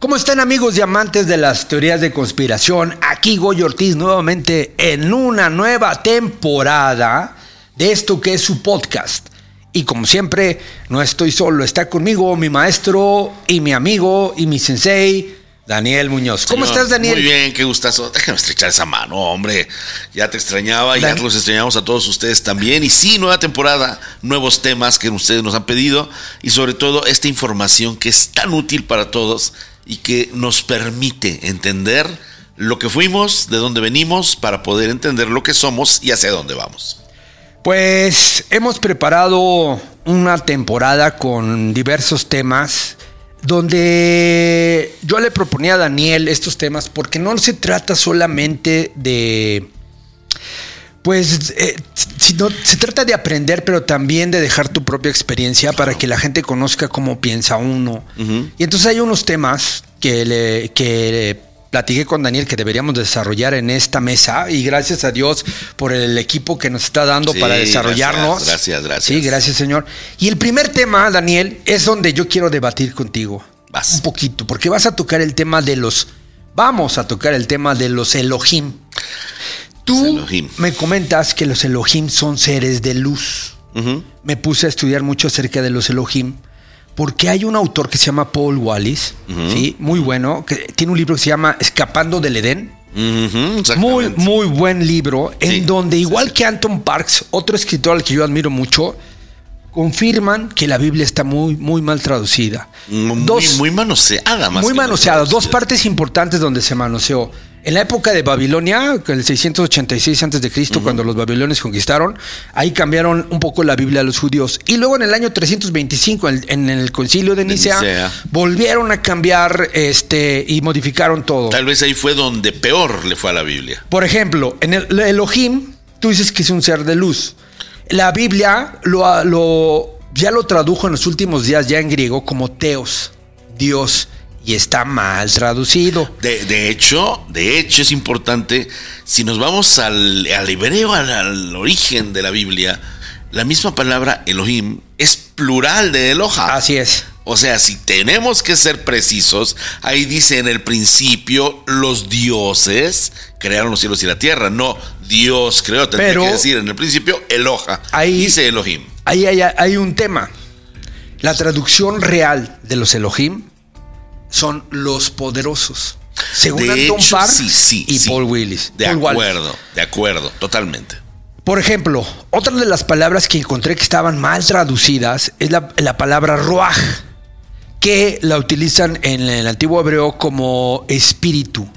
¿Cómo están amigos y amantes de las teorías de conspiración? Aquí Goyo Ortiz nuevamente en una nueva temporada de esto que es su podcast. Y como siempre, no estoy solo, está conmigo mi maestro y mi amigo y mi sensei, Daniel Muñoz. ¿Cómo estás, Daniel? Muy bien, qué gustazo. Déjame estrechar esa mano, hombre. Ya te extrañaba, ya los extrañamos a todos ustedes también. Y sí, nueva temporada, nuevos temas que ustedes nos han pedido y sobre todo esta información que es tan útil para todos y que nos permite entender lo que fuimos, de dónde venimos, para poder entender lo que somos y hacia dónde vamos. Pues hemos preparado una temporada con diversos temas donde yo le proponía a Daniel estos temas porque no se trata solamente de pues eh, se trata de aprender, pero también de dejar tu propia experiencia para que la gente conozca cómo piensa uno. Y entonces hay unos temas que le, que platiqué con Daniel que deberíamos desarrollar en esta mesa y gracias a Dios por el equipo que nos está dando para desarrollarnos. Gracias, gracias, Sí, gracias Señor. Y el primer tema, Daniel, es donde yo quiero debatir contigo. Vas. Un poquito, porque vas a tocar el tema de los... Vamos a tocar el tema de los Elohim. Tú me comentas que los Elohim son seres de luz. Me puse a estudiar mucho acerca de los Elohim. Porque hay un autor que se llama Paul Wallis, ¿sí? muy bueno, que tiene un libro que se llama Escapando del Edén. muy, muy buen libro, en donde, igual que Anton Parks, otro escritor al que yo admiro mucho, confirman que la Biblia está muy, muy mal traducida. Muy, dos, muy manoseada, más Muy manoseada. Dos partes importantes donde se manoseó. En la época de Babilonia, el 686 a.C., cuando los babilonios conquistaron, ahí cambiaron un poco la Biblia a los judíos. Y luego en el año 325, en, el concilio de Nicea, volvieron a cambiar este, y modificaron todo. Tal vez ahí fue donde peor le fue a la Biblia. Por ejemplo, en el Elohim, tú dices que es un ser de luz. La Biblia lo, lo, ya lo tradujo en los últimos días, ya en griego, como Teos, Dios y está mal traducido. De, hecho, de hecho es importante, si nos vamos al, al hebreo, al, origen de la Biblia, la misma palabra Elohim es plural de Eloja. Así es. O sea, si tenemos que ser precisos, ahí dice en el principio los dioses crearon los cielos y la tierra, no Dios creó, tendría que decir en el principio Eloja. Ahí dice Elohim. Ahí hay, hay un tema. La traducción real de los Elohim son los poderosos. Según de Anton sí, y Paul Willis. De acuerdo, de acuerdo, totalmente. Por ejemplo, otra de las palabras que encontré que estaban mal traducidas es la, palabra ruach, que la utilizan en el antiguo hebreo como espíritu.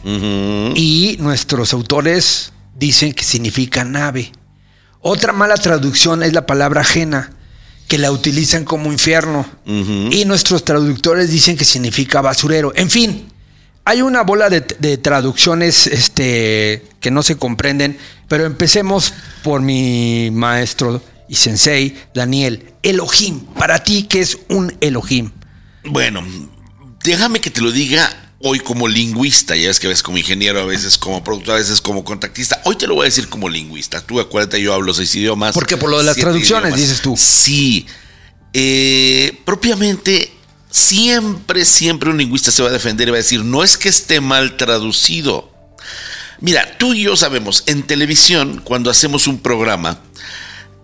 Y nuestros autores dicen que significa nave. Otra mala traducción es la palabra ajena, que la utilizan como infierno. Y nuestros traductores dicen que significa basurero. En fin, hay una bola de, traducciones este, que no se comprenden, pero empecemos por mi maestro y sensei, Daniel. Elohim, para ti, ¿qué es un Elohim? Bueno, déjame que te lo diga hoy como lingüista, ya ves que ves como ingeniero, a veces como productor, a veces como contactista. Hoy te lo voy a decir como lingüista. Tú acuérdate, yo hablo seis idiomas. Porque por lo de las traducciones, dices tú. Sí. Eh, propiamente, siempre, siempre un lingüista se va a defender y va a decir, no es que esté mal traducido. Mira, tú y yo sabemos, en televisión, cuando hacemos un programa,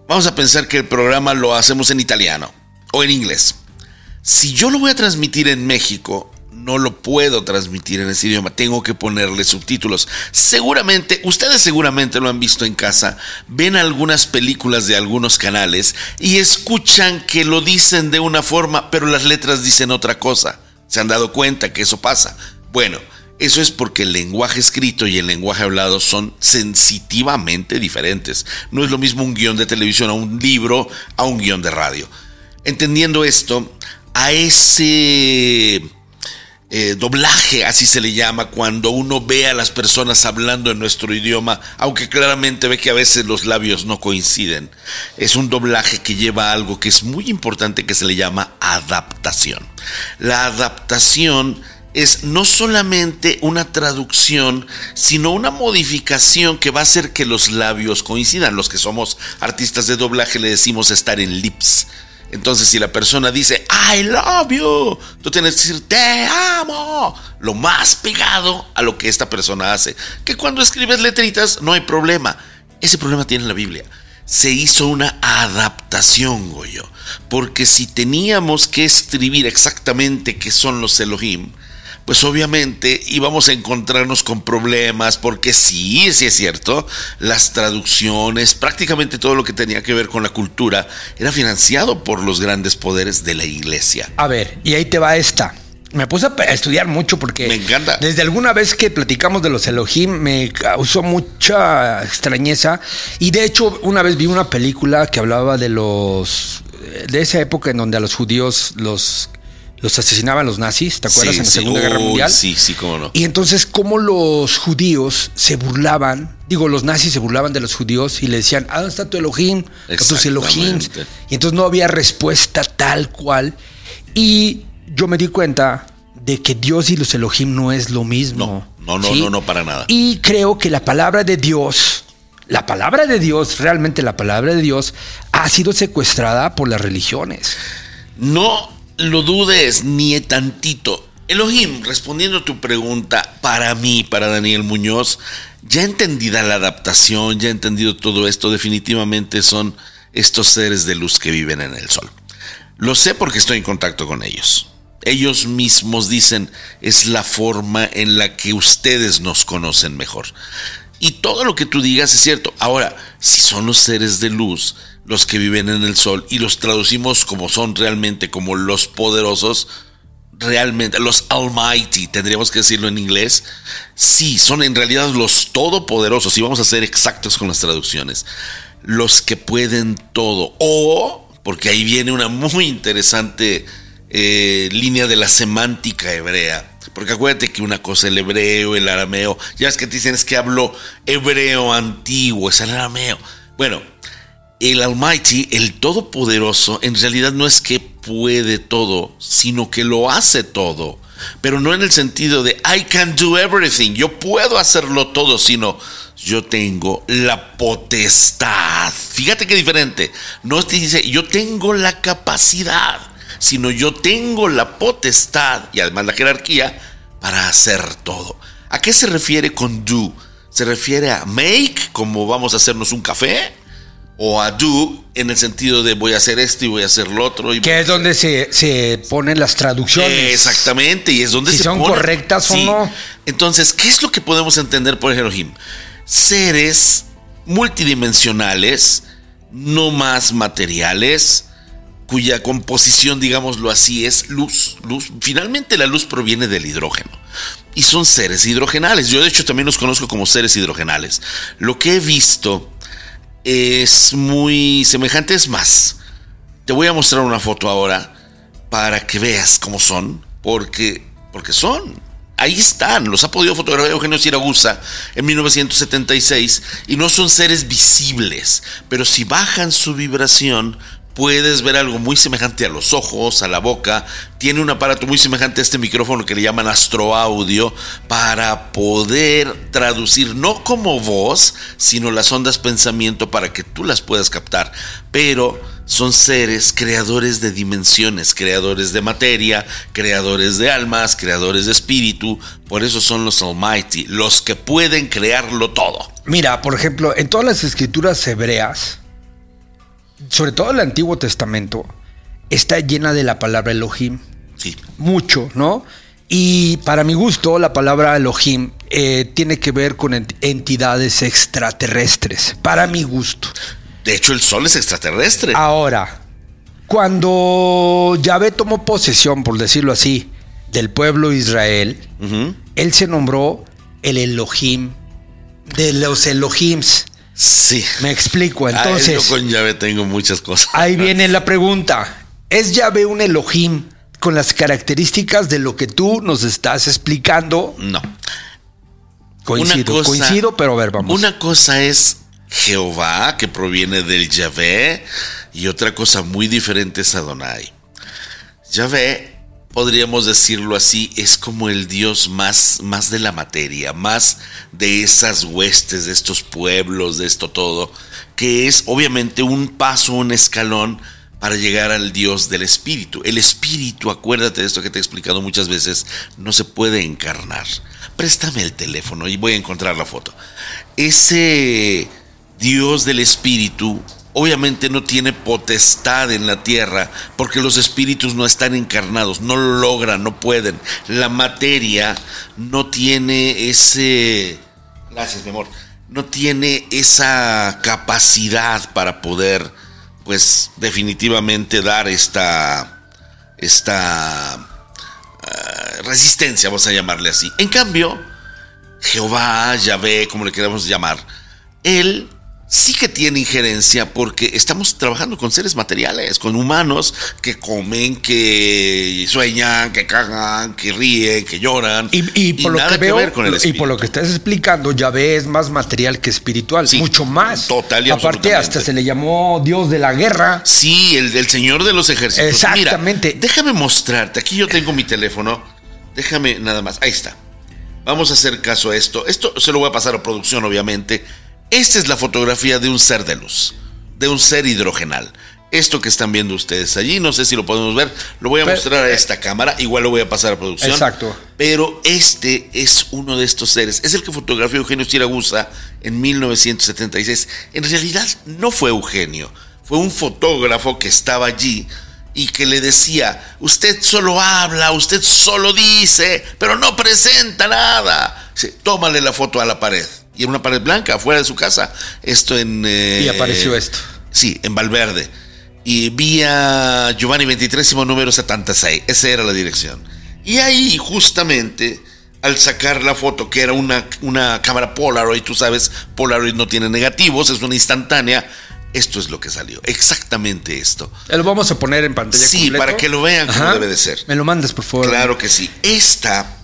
vamos a pensar que el programa lo hacemos en italiano o en inglés. Si yo lo voy a transmitir en México, no lo puedo transmitir en ese idioma, tengo que ponerle subtítulos. Seguramente, ustedes seguramente lo han visto en casa, ven algunas películas de algunos canales y escuchan que lo dicen de una forma, pero las letras dicen otra cosa. ¿Se han dado cuenta que eso pasa? Bueno, eso es porque el lenguaje escrito y el lenguaje hablado son sensitivamente diferentes. No es lo mismo un guion de televisión a un libro a un guion de radio. Entendiendo esto, a ese eh, doblaje, así se le llama, cuando uno ve a las personas hablando en nuestro idioma, aunque claramente ve que a veces los labios no coinciden. Es un doblaje que lleva algo que es muy importante que se le llama adaptación. La adaptación es no solamente una traducción, sino una modificación que va a hacer que los labios coincidan. Los que somos artistas de doblaje le decimos estar en lips Entonces, si la persona dice, I love you, tú tienes que decir, te amo, lo más pegado a lo que esta persona hace. Que cuando escribes letritas no hay problema. Ese problema tiene la Biblia. Se hizo una adaptación, Goyo. Porque si teníamos que escribir exactamente qué son los Elohim, pues obviamente íbamos a encontrarnos con problemas, porque sí, sí es cierto, las traducciones, prácticamente todo lo que tenía que ver con la cultura, era financiado por los grandes poderes de la iglesia. A ver, y ahí te va esta. Me puse a estudiar mucho porque Me encanta. desde alguna vez que platicamos de los Elohim me causó mucha extrañeza y de hecho una vez vi una película que hablaba de los de esa época en donde a los judíos los los asesinaban los nazis, ¿te acuerdas? Sí, en la sí. Segunda Guerra Mundial. Sí, sí, cómo no. Y entonces, cómo los judíos se burlaban, digo, los nazis se burlaban de los judíos y le decían, ¿a dónde está tu Elohim? A tus Elohim. Y entonces no había respuesta tal cual. Y yo me di cuenta de que Dios y los Elohim no es lo mismo. No, no, no, no, no, para nada. Y creo que la palabra de Dios, la palabra de Dios, realmente la palabra de Dios, ha sido secuestrada por las religiones. No lo dudes ni tantito. Elohim, respondiendo a tu pregunta, para mí, para Daniel Muñoz, ya entendida la adaptación, ya entendido todo esto, definitivamente son estos seres de luz que viven en el sol. Lo sé porque estoy en contacto con ellos. Ellos mismos dicen, es la forma en la que ustedes nos conocen mejor. Y todo lo que tú digas es cierto. Ahora, si son los seres de luz los que viven en el sol y los traducimos como son realmente, como los poderosos, realmente, los Almighty, tendríamos que decirlo en inglés, sí, son en realidad los todopoderosos, y vamos a ser exactos con las traducciones, los que pueden todo, o, porque ahí viene una muy interesante eh, línea de la semántica hebrea, porque acuérdate que una cosa el hebreo, el arameo, ya es que te dicen es que hablo hebreo antiguo, es el arameo. Bueno, el Almighty, el Todopoderoso, en realidad no es que puede todo, sino que lo hace todo. Pero no en el sentido de I can do everything, yo puedo hacerlo todo, sino yo tengo la potestad. Fíjate qué diferente. No te dice yo tengo la capacidad, sino yo tengo la potestad y además la jerarquía para hacer todo. ¿A qué se refiere con do? ¿Se refiere a make, como vamos a hacernos un café? O a do en el sentido de voy a hacer esto y voy a hacer lo otro. Y que es donde se, se, ponen las traducciones. Exactamente, y es donde si se son correctas sí. o no. Entonces, ¿qué es lo que podemos entender por Elohim? Seres multidimensionales, no más materiales, cuya composición, digámoslo así, es luz. Luz. Finalmente la luz proviene del hidrógeno. Y son seres hidrogenales. Yo de hecho también los conozco como seres hidrogenales. Lo que he visto es muy semejante. Es más, te voy a mostrar una foto ahora para que veas cómo son, porque, porque son. Ahí están, los ha podido fotografiar Eugenio Siragusa en 1976 y no son seres visibles, pero si bajan su vibración puedes ver algo muy semejante a los ojos, a la boca. Tiene un aparato muy semejante a este micrófono que le llaman astroaudio para poder traducir no como voz, sino las ondas pensamiento para que tú las puedas captar. Pero son seres creadores de dimensiones, creadores de materia, creadores de almas, creadores de espíritu. Por eso son los Almighty, los que pueden crearlo todo. Mira, por ejemplo, en todas las escrituras hebreas, sobre todo el Antiguo Testamento, está llena de la palabra Elohim. Sí. Mucho, ¿no? Y para mi gusto, la palabra Elohim eh, tiene que ver con ent entidades extraterrestres. Para mi gusto. De hecho, el sol es extraterrestre. Ahora, cuando Yahvé tomó posesión, por decirlo así, del pueblo de Israel, uh -huh. él se nombró el Elohim de los Elohims. Sí. Me explico. Entonces. Ah, yo con Yahvé tengo muchas cosas. Ahí viene la pregunta: ¿es Yahvé un Elohim con las características de lo que tú nos estás explicando? No. Coincido, cosa, coincido, pero a ver, vamos. Una cosa es Jehová, que proviene del Yahvé, y otra cosa muy diferente es Adonai. Yahvé, podríamos decirlo así, es como el Dios más, más de la materia, más de esas huestes, de estos pueblos, de esto todo, que es obviamente un paso, un escalón para llegar al Dios del Espíritu. El Espíritu, acuérdate de esto que te he explicado muchas veces, no se puede encarnar. Préstame el teléfono y voy a encontrar la foto. Ese Dios del Espíritu obviamente no tiene potestad en la tierra porque los espíritus no están encarnados, no lo logran, no pueden. La materia no tiene ese... Gracias, mi amor. No tiene esa capacidad para poder pues definitivamente dar esta, esta uh, resistencia, vamos a llamarle así. En cambio, Jehová, Yahvé, como le queramos llamar, él sí que tiene injerencia porque estamos trabajando con seres materiales, con humanos que comen, que sueñan, que cagan, que ríen, que lloran. Y, por lo que veo, con el y por lo que estás explicando, ya ves más material que espiritual, mucho más. Total y Aparte, hasta se le llamó Dios de la guerra. Sí, el del Señor de los ejércitos. Exactamente. déjame mostrarte. Aquí yo tengo mi teléfono. Déjame nada más. Ahí está. Vamos a hacer caso a esto. Esto se lo voy a pasar a producción, obviamente. Esta es la fotografía de un ser de luz, de un ser hidrogenal. Esto que están viendo ustedes allí, no sé si lo podemos ver, lo voy a mostrar a esta cámara, igual lo voy a pasar a producción. Exacto. Pero este es uno de estos seres, es el que fotografió Eugenio Siragusa en 1976. En realidad no fue Eugenio, fue un fotógrafo que estaba allí y que le decía, usted solo habla, usted solo dice, pero no presenta nada. Tómale la foto a la pared y en una pared blanca afuera de su casa. Esto en... y apareció esto. Sí, en Valverde. Y vía Giovanni 23 número 76. Esa era la dirección. Y ahí justamente al sacar la foto, que era una, una cámara Polaroid, tú sabes, Polaroid no tiene negativos, es una instantánea. Esto es lo que salió, exactamente esto. Lo vamos a poner en pantalla. Sí, para que lo vean como debe de ser. Me lo mandes, por favor. Claro que sí. Esta,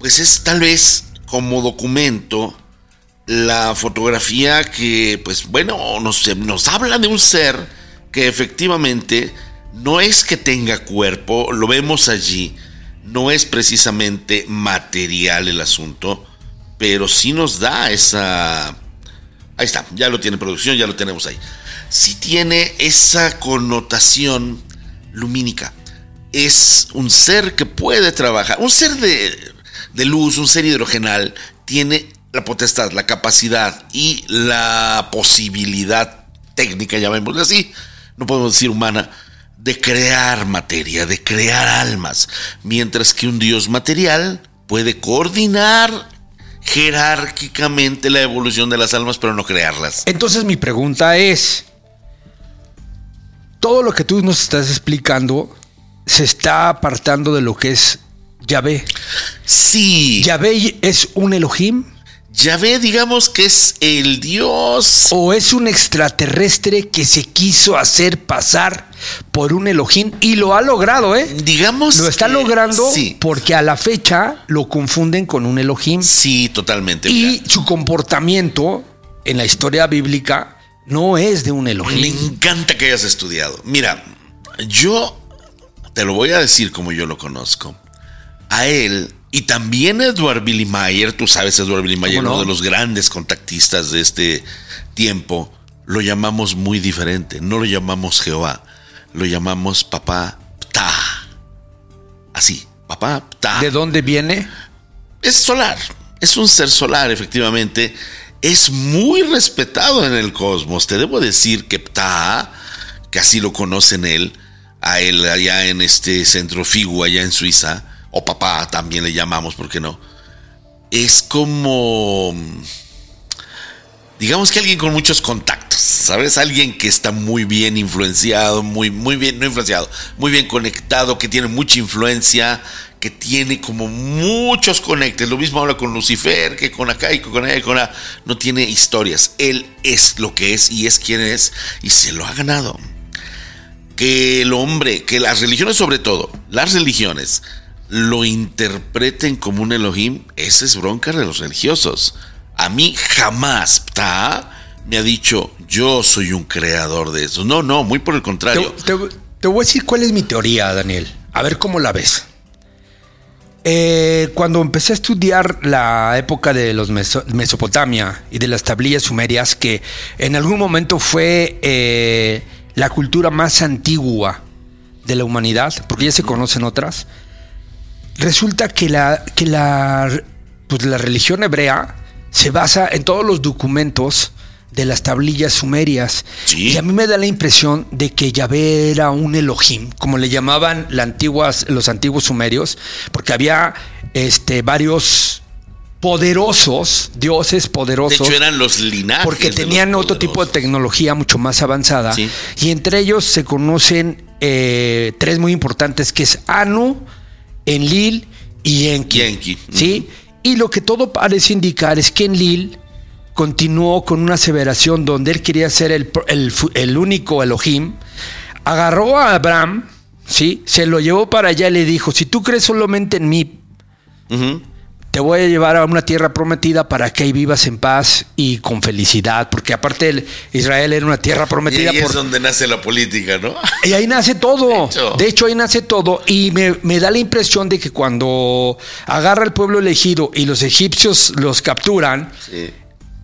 pues es tal vez como documento la fotografía que, pues bueno, nos, nos habla de un ser que efectivamente no es que tenga cuerpo, lo vemos allí, no es precisamente material el asunto, pero sí nos da esa... Ahí está, ya lo tiene producción, ya lo tenemos ahí. Sí tiene esa connotación lumínica. Es un ser que puede trabajar, un ser de, de luz, un ser hidrogenal, tiene la potestad, la capacidad y la posibilidad técnica, llamémosle así, no podemos decir humana, de crear materia, de crear almas, mientras que un Dios material puede coordinar jerárquicamente la evolución de las almas, pero no crearlas. Entonces mi pregunta es, todo lo que tú nos estás explicando se está apartando de lo que es Yahvé. Sí. ¿Yahvé es un Elohim? Yahvé, digamos que es el Dios. O es un extraterrestre que se quiso hacer pasar por un Elohim y lo ha logrado, ¿eh? Digamos. Lo está logrando porque a la fecha lo confunden con un Elohim. Sí, totalmente. Y su comportamiento en la historia bíblica no es de un Elohim. Me encanta que hayas estudiado. Mira, yo te lo voy a decir como yo lo conozco. A él y también Edward Billy Mayer, tú sabes, Edward Billy Mayer, uno de los grandes contactistas de este tiempo, lo llamamos muy diferente. No lo llamamos Jehová, lo llamamos Papá Ptah. Así, Papá Ptah. ¿De dónde viene? Es solar, es un ser solar, efectivamente. Es muy respetado en el cosmos. Te debo decir que Ptah, que así lo conocen él, a él allá en este centro Figu, allá en Suiza, o papá también le llamamos, ¿por qué no? Es como, digamos que alguien con muchos contactos, ¿sabes? Alguien que está muy bien influenciado, muy, muy bien, no influenciado, muy bien conectado, que tiene mucha influencia, que tiene como muchos conectes. Lo mismo habla con Lucifer, que con acá y con allá y con. No tiene historias. Él es lo que es y es quien es y se lo ha ganado. Que el hombre, que las religiones sobre todo, las religiones, lo interpreten como un Elohim, esa es bronca de los religiosos. A mí jamás me ha dicho, yo soy un creador de eso. No, no, muy por el contrario. Te, voy a decir cuál es mi teoría, Daniel. A ver cómo la ves. Eh, cuando empecé a estudiar la época de los Mesopotamia y de las tablillas sumerias, que en algún momento fue eh, la cultura más antigua de la humanidad, porque ya se conocen otras, resulta que la, que la, pues la religión hebrea se basa en todos los documentos de las tablillas sumerias. Sí. Y a mí me da la impresión de que Yahvé era un Elohim, como le llamaban la antiguas, los antiguos sumerios, porque había este, varios poderosos, dioses De poderosos. hecho, eran los linajes. Porque de tenían otro tipo de tecnología mucho más avanzada. Sí. Y entre ellos se conocen eh, tres muy importantes, que es Anu, Enlil y Enki. Y Enki. ¿Sí? Y lo que todo parece indicar es que Enlil continuó con una aseveración donde él quería ser el, el el único Elohim. Agarró a Abraham, ¿sí? Se lo llevó para allá y le dijo, si tú crees solamente en mí, Ujú. Te voy a llevar a una tierra prometida para que ahí vivas en paz y con felicidad, porque aparte el- Israel era una tierra Y prometida ahí por... es donde nace la política, ¿no? Y ahí nace todo. De hecho. De hecho, ahí nace todo. Y me, me da la impresión de que cuando agarra el pueblo elegido y los egipcios los capturan, Sí.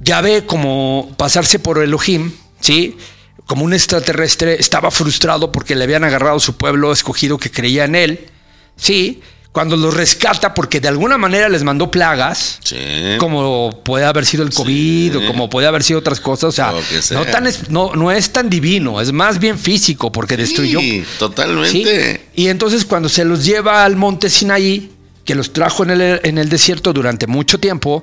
ya ve como pasarse por Elohim, ¿sí? Como un extraterrestre, estaba frustrado porque le habían agarrado su pueblo escogido que creía en él, ¿sí? Cuando los rescata porque de alguna manera les mandó plagas, Sí. como puede haber sido el COVID o como puede haber sido otras cosas, o sea, no, tan es, no, no es tan divino, es más bien físico porque destruyó. Sí, ¿sí? totalmente. Y entonces cuando se los lleva al monte Sinaí, que los trajo en el, en el desierto durante mucho tiempo,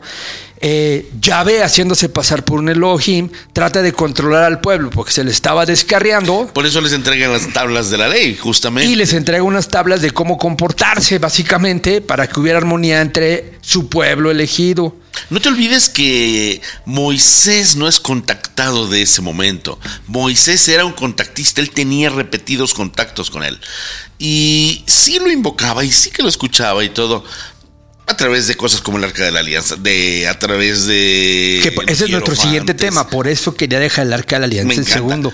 eh, Yahvé haciéndose pasar por un Elohim, trata de controlar al pueblo porque se le estaba descarriando Por eso les entregan las tablas de la ley, justamente. y les entrega unas tablas de cómo comportarse básicamente para que hubiera armonía entre su pueblo elegido. No te olvides que Moisés no es contactado de ese momento. Moisés era un contactista, él tenía repetidos contactos con él. Y sí lo invocaba y sí que lo escuchaba y todo. A través de cosas como el Arca de la Alianza, de a través de. Que ese es nuestro siguiente tema, por eso quería dejar el arca de la alianza en segundo.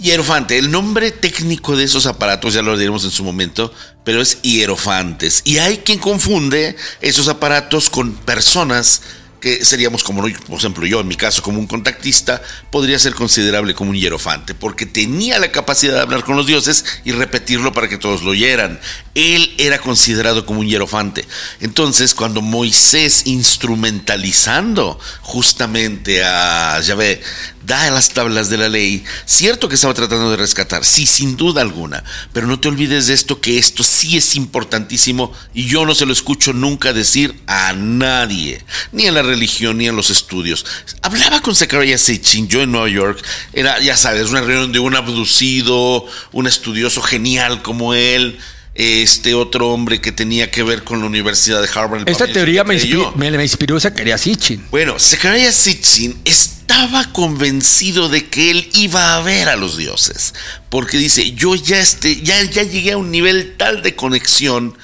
Hierofante, el nombre técnico de esos aparatos ya lo diremos en su momento, pero es hierofantes. Y hay quien confunde esos aparatos con personas que seríamos como, por ejemplo, yo en mi caso como un contactista, podría ser considerable como un hierofante, porque tenía la capacidad de hablar con los dioses y repetirlo para que todos lo oyeran. Él era considerado como un hierofante. Entonces, cuando Moisés, instrumentalizando justamente a Yahvé, da las tablas de la ley, cierto que estaba tratando de rescatar, sí, sin duda alguna, pero no te olvides de esto, que esto sí es importantísimo y yo no se lo escucho nunca decir a nadie, ni en la religión ni en los estudios. Hablaba con Zachariah Sitchin, yo en Nueva York, era, ya sabes, una reunión de un abducido, un estudioso genial como él, este otro hombre que tenía que ver con la Universidad de Harvard. Esta teoría me, creyó. inspi- me, me inspiró Zacarías Sitchin. Bueno, Zechariah Sitchin estaba convencido de que él iba a ver a los dioses, porque dice, yo ya, este, ya, ya llegué a un nivel tal de conexión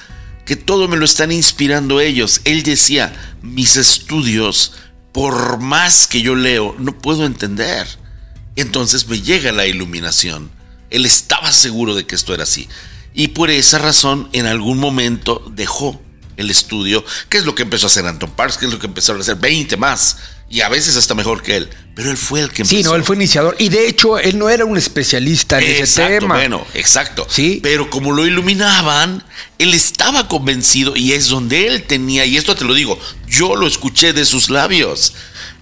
que todo me lo están inspirando ellos. Él decía, mis estudios, por más que yo leo, no puedo entender. Entonces me llega la iluminación. Él estaba seguro de que esto era así. Y por esa razón, en algún momento dejó el estudio, que es lo que empezó a hacer Anton Parks, que es lo que empezaron a hacer 20 más, y a veces hasta mejor que él. Pero él fue el que empezó. Sí, no, él fue iniciador. Y de hecho, él no era un especialista en ese tema. bueno, exacto. Sí. Pero como lo iluminaban, él estaba convencido y es donde él tenía, y esto te lo digo, yo lo escuché de sus labios.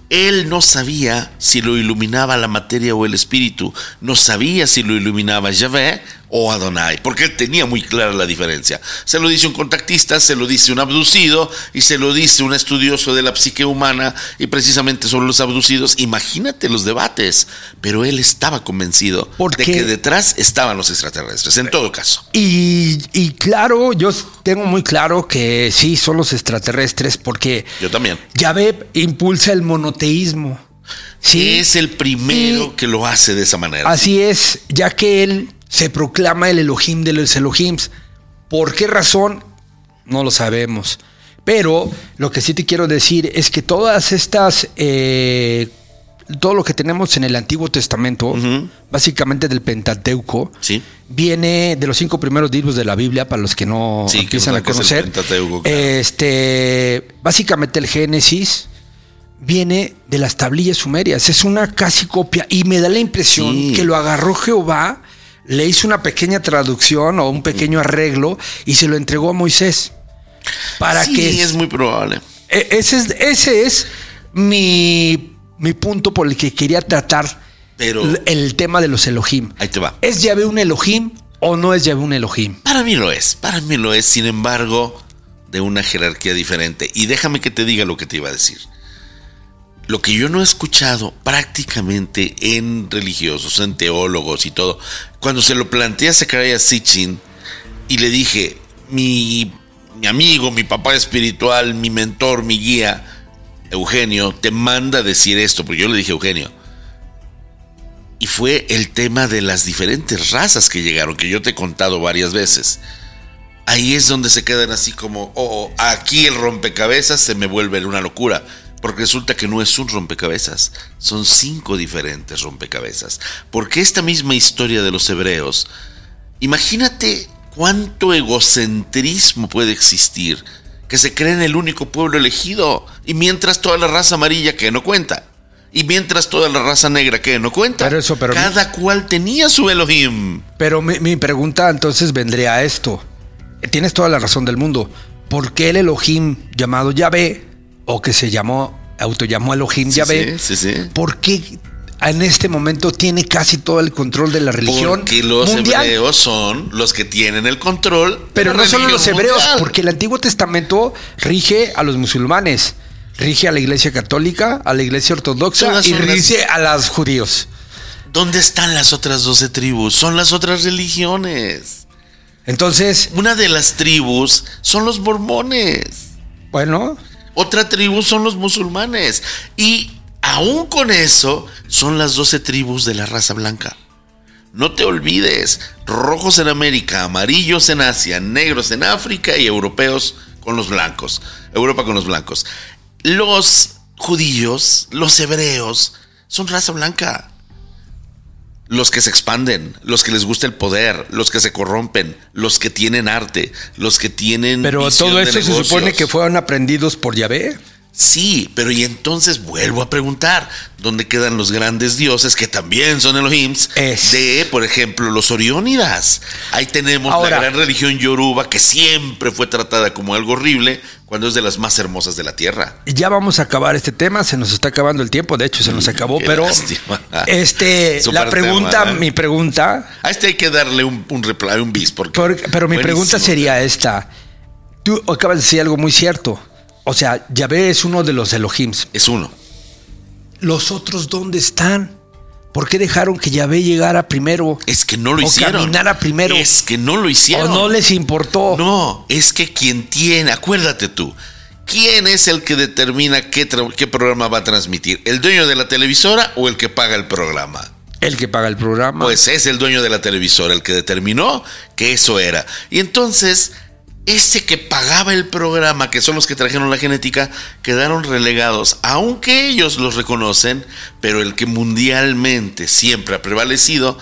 Él no sabía si lo iluminaba la materia o el espíritu, no sabía si lo iluminaba Yahvé o Adonai, porque él tenía muy clara la diferencia. Se lo dice un contactista, se lo dice un abducido y se lo dice un estudioso de la psique humana y precisamente sobre los abducidos. Imagínate los debates, pero él estaba convencido Porque- de que detrás estaban los extraterrestres, en todo caso. Y, y claro, yo tengo muy claro que sí, son los extraterrestres, porque Yo también. Yahvé impulsa el monoteísmo. Sí, Es el primero que lo hace de esa manera. Así es, ya que él se proclama el Elohim de los Elohims. ¿Por qué razón? No lo sabemos. Pero lo que sí te quiero decir es que todas estas, eh, todo lo que tenemos en el Antiguo Testamento, básicamente del Pentateuco, Sí. viene de los cinco primeros libros de la Biblia, para los que no Sí, empiezan a conocer. Claro. Este, básicamente el Génesis viene de las tablillas sumerias. Es una casi copia y me da la impresión Sí. que lo agarró Jehová le hizo una pequeña traducción o un pequeño arreglo y se lo entregó a Moisés. Para sí, que es muy probable. E- Ese es, ese es mi, mi punto por el que quería tratar Pero- el tema de los Elohim. Ahí te va. ¿Es Yahvé un Elohim o no es Yahvé un Elohim? Para mí lo es, para mí lo es, sin embargo, de una jerarquía diferente. Y déjame que te diga lo que te iba a decir. Lo que yo no he escuchado prácticamente en religiosos, en teólogos y todo, cuando se lo planteé a Zechariah Sitchin y le dije, mi, mi amigo, mi papá espiritual, mi mentor, mi guía, Eugenio, te manda decir esto, porque yo le dije, Eugenio, y fue el tema de las diferentes razas que llegaron, que yo te he contado varias veces. Ahí es donde se quedan así como, oh, oh, aquí el rompecabezas se me vuelve una locura. Porque resulta que no es un rompecabezas, son cinco diferentes rompecabezas. Porque esta misma historia de los hebreos, imagínate cuánto egocentrismo puede existir, que se creen el único pueblo elegido, y mientras toda la raza amarilla que no cuenta, y mientras toda la raza negra que no cuenta, Pero eso, pero- cada cual tenía su Elohim. Pero mi, mi pregunta entonces vendría a esto. Tienes toda la razón del mundo. ¿Por qué el Elohim llamado Yahvé, o que se llamó, autollamó Elohim Sí, Yahvé, sí, sí, sí. por qué en este momento tiene casi todo el control de la religión Porque los mundial? hebreos son los que tienen el control. de Pero la no solo los hebreos, mundial. porque el Antiguo Testamento rige a los musulmanes, rige a la Iglesia Católica, a la Iglesia Ortodoxa Todas y las- rige a los judíos. ¿Dónde están las otras 12 tribus? Son las otras religiones. Entonces, Una de las tribus son los mormones. bueno, Otra tribu son los musulmanes. Y aún con eso, son las 12 tribus de la raza blanca. No te olvides, rojos en América, amarillos en Asia, negros en África y europeos con los blancos. Europa con los blancos. Los judíos, los hebreos, son raza blanca. Los que se expanden, los que les gusta el poder, los que se corrompen, los que tienen arte, los que tienen... pero todo de esto se supone que fueron aprendidos por Yahvé. Sí, pero y entonces vuelvo a preguntar, ¿dónde quedan los grandes dioses que también son Elohims? Es- De, por ejemplo, los Oriónidas. Ahí tenemos Ahora- la gran religión Yoruba que siempre fue tratada como algo horrible cuando es de las más hermosas de la tierra. Ya vamos a acabar este tema, se nos está acabando el tiempo, de hecho se nos acabó, Mm, qué pero lástima. este la pregunta, tema, ¿eh? mi pregunta, A este hay que darle un, un reply, un bis, porque. por- pero mi pregunta sería esta. Tú acabas de decir algo muy cierto. O sea, Yahvé es uno de los Elohims. Es uno. ¿Los otros dónde están? ¿Por qué dejaron que Yahvé llegara primero? Es que no lo O hicieron. caminara primero. Es que no lo ¿O hicieron. no les importó? No, es que quien tiene, acuérdate tú, ¿quién es el que determina qué programa va a transmitir? ¿El dueño de la televisora o el que paga el programa? El que paga el programa. Pues es el dueño de la televisora el que determinó que eso era. Y entonces, ese que pagaba el programa, que son los que trajeron la genética, quedaron relegados, aunque ellos los reconocen, pero el que mundialmente siempre ha prevalecido,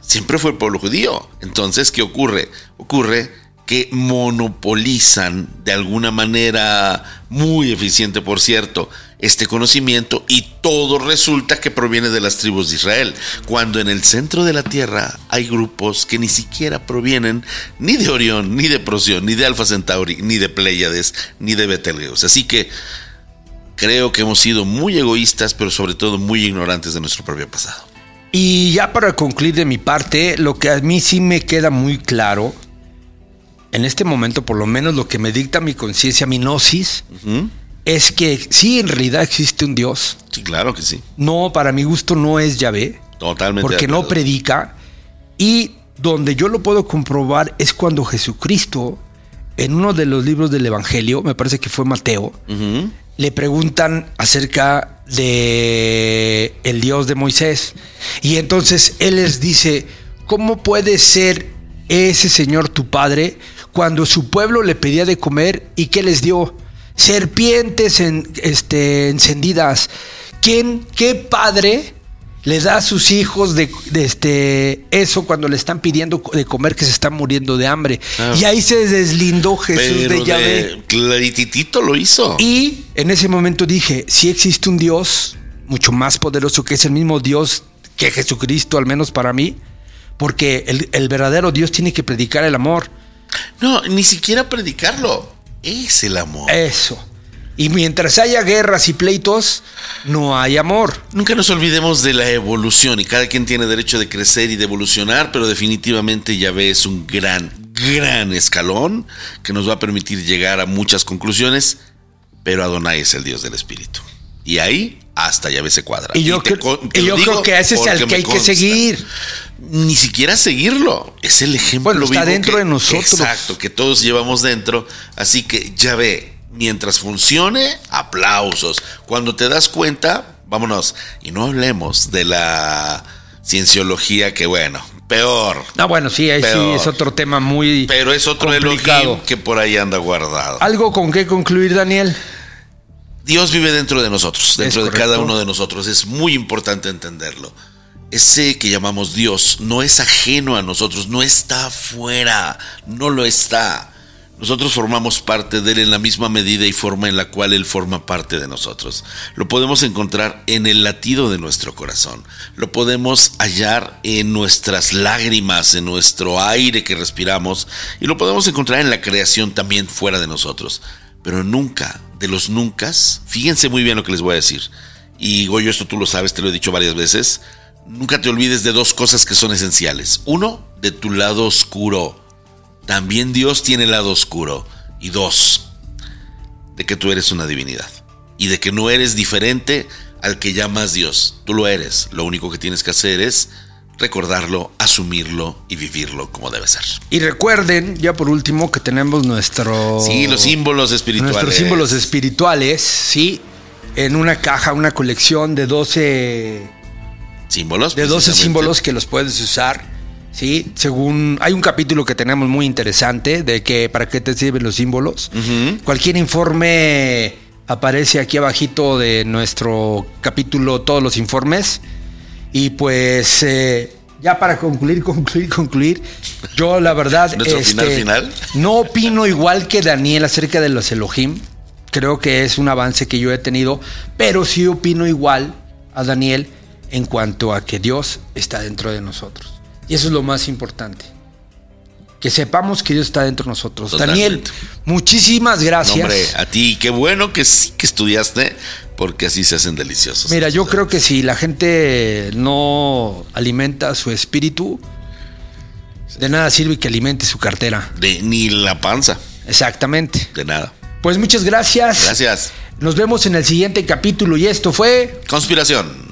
siempre fue el pueblo judío. Entonces, ¿qué ocurre? Ocurre que monopolizan de alguna manera muy eficiente, por cierto, este conocimiento y todo resulta que proviene de las tribus de Israel, cuando en el centro de la Tierra hay grupos que ni siquiera provienen ni de Orión, ni de Procyon, ni de Alfa Centauri, ni de Pléyades, ni de Betelgeuse. Así que creo que hemos sido muy egoístas, pero sobre todo muy ignorantes de nuestro propio pasado. Y ya para concluir de mi parte, lo que a mí sí me queda muy claro, en este momento por lo menos lo que me dicta mi conciencia, mi gnosis. Es que sí en realidad existe un Dios. Sí, claro que sí. No, para mi gusto no es Yahvé, Totalmente. porque no predica. Y donde yo lo puedo comprobar es cuando Jesucristo, en uno de los libros del Evangelio, me parece que fue Mateo, le preguntan acerca de el Dios de Moisés. Y entonces él les dice, ¿cómo puede ser ese Señor tu Padre cuando su pueblo le pedía de comer y qué les dio? Serpientes en- este, encendidas. ¿Quién, qué padre le da a sus hijos de, de este, eso cuando le están pidiendo de comer que se están muriendo de hambre? Claro. Y ahí se deslindó Jesús Pero de Yahvé. clarititito lo hizo. Y en ese momento dije, si existe un Dios mucho más poderoso que es el mismo Dios que Jesucristo, al menos para mí, porque el, el verdadero Dios tiene que predicar el amor. No, ni siquiera predicarlo. Es el amor. Eso. Y mientras haya guerras y pleitos, no hay amor. Nunca nos olvidemos de la evolución y cada quien tiene derecho de crecer y de evolucionar, pero definitivamente Yahvé es un gran, gran escalón que nos va a permitir llegar a muchas conclusiones, pero Adonai es el Dios del Espíritu. Y ahí hasta Yahvé se cuadra. Y yo, te cre- co- te y lo yo digo creo que ese es el que hay que seguir. Ni siquiera seguirlo. Es el ejemplo Bueno, está vivo dentro que- de nosotros. Exacto, que todos llevamos dentro. Así que ya ve, mientras funcione, aplausos. Cuando te das cuenta, vámonos. Y no hablemos de la cienciología, que bueno, peor. No, bueno, sí, ahí sí es otro tema muy Pero es otro complicado. Elohim que por ahí anda guardado. ¿Algo con qué concluir, Daniel? Dios vive dentro de nosotros, dentro de cada uno de nosotros. Es muy importante entenderlo. Ese que llamamos Dios no es ajeno a nosotros, no está afuera, no lo está. Nosotros formamos parte de Él en la misma medida y forma en la cual Él forma parte de nosotros. Lo podemos encontrar en el latido de nuestro corazón. Lo podemos hallar en nuestras lágrimas, en nuestro aire que respiramos. Y lo podemos encontrar en la creación también fuera de nosotros. Pero nunca, de los nunca, fíjense muy bien lo que les voy a decir. Y Goyo, esto tú lo sabes, te lo he dicho varias veces. Nunca te olvides de dos cosas que son esenciales. Uno, de tu lado oscuro. También Dios tiene lado oscuro. Y dos, de que tú eres una divinidad. Y de que no eres diferente al que llamas Dios. Tú lo eres. Lo único que tienes que hacer es recordarlo, asumirlo y vivirlo como debe ser. Y recuerden, ya por último, que tenemos nuestro. Sí, los símbolos espirituales. Nuestros símbolos espirituales, sí. En una caja, una colección de 12. Símbolos. De 12 precisamente. símbolos que los puedes usar. Sí, según. Hay un capítulo que tenemos muy interesante de que para qué te sirven los símbolos. Cualquier informe aparece aquí abajito de nuestro capítulo, todos los informes. Y pues eh, ya para concluir, concluir, concluir, yo la verdad este, ¿Nuestro final, final? no opino igual que Daniel acerca de los Elohim. Creo que es un avance que yo he tenido, pero sí opino igual a Daniel en cuanto a que Dios está dentro de nosotros. Y eso es lo más importante. Que sepamos que Dios está dentro de nosotros. Daniel, muchísimas No, gracias. hombre, a ti, qué bueno que sí que estudiaste, porque así se hacen deliciosos. Mira, yo creo que si la gente no alimenta su espíritu, de nada sirve que alimente su cartera. De, ni la panza, Exactamente. de nada. Pues muchas gracias. Gracias. Nos vemos en el siguiente capítulo y esto fue... Conspiración.